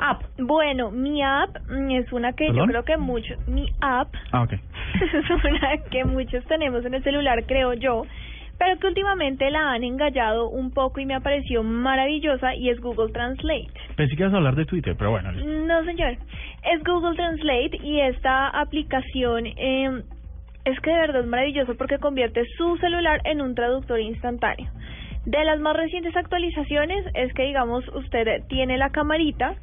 App. Bueno, mi app mm, es una que yo creo que muchos, mi app Ah, ok. es una que muchos tenemos en el celular, creo yo, pero que últimamente la han engallado un poco y me ha parecido maravillosa y es Google Translate. Pensé que ibas a hablar de Twitter, pero bueno. No, señor. Es Google Translate y esta aplicación eh, es que de verdad es maravilloso porque convierte su celular en un traductor instantáneo. De las más recientes actualizaciones es que, digamos, usted tiene la camarita,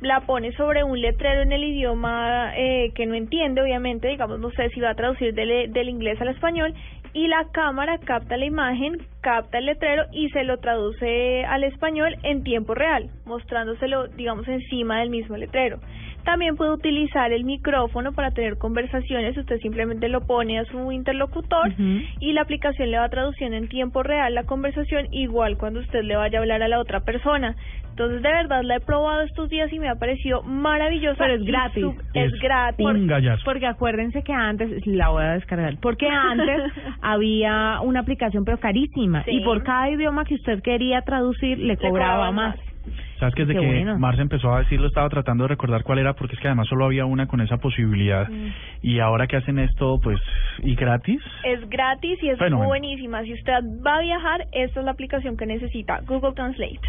la pone sobre un letrero en el idioma eh, que no entiende, obviamente, digamos, no sé si va a traducir del, del inglés al español, y la cámara capta la imagen, capta el letrero y se lo traduce al español en tiempo real, mostrándoselo, digamos, encima del mismo letrero. También puede utilizar el micrófono para tener conversaciones. Usted simplemente lo pone a su interlocutor y la aplicación le va traduciendo en tiempo real la conversación, igual cuando usted le vaya a hablar a la otra persona. Entonces, de verdad, la he probado estos días y me ha parecido maravillosa. Pero es gratis. Es, Es gratis. un gallazo. Porque acuérdense que antes, la voy a descargar, porque antes había una aplicación pero carísima Sí. y por cada idioma que usted quería traducir le cobraba más. más. Sabes que desde Qué que bueno. Marce empezó a decirlo estaba tratando de recordar cuál era, porque es que además solo había una con esa posibilidad. Mm. Y ahora que hacen esto, pues, y gratis, Es gratis y es Fenómeno. buenísima. Si usted va a viajar, esta es la aplicación que necesita, Google Translate.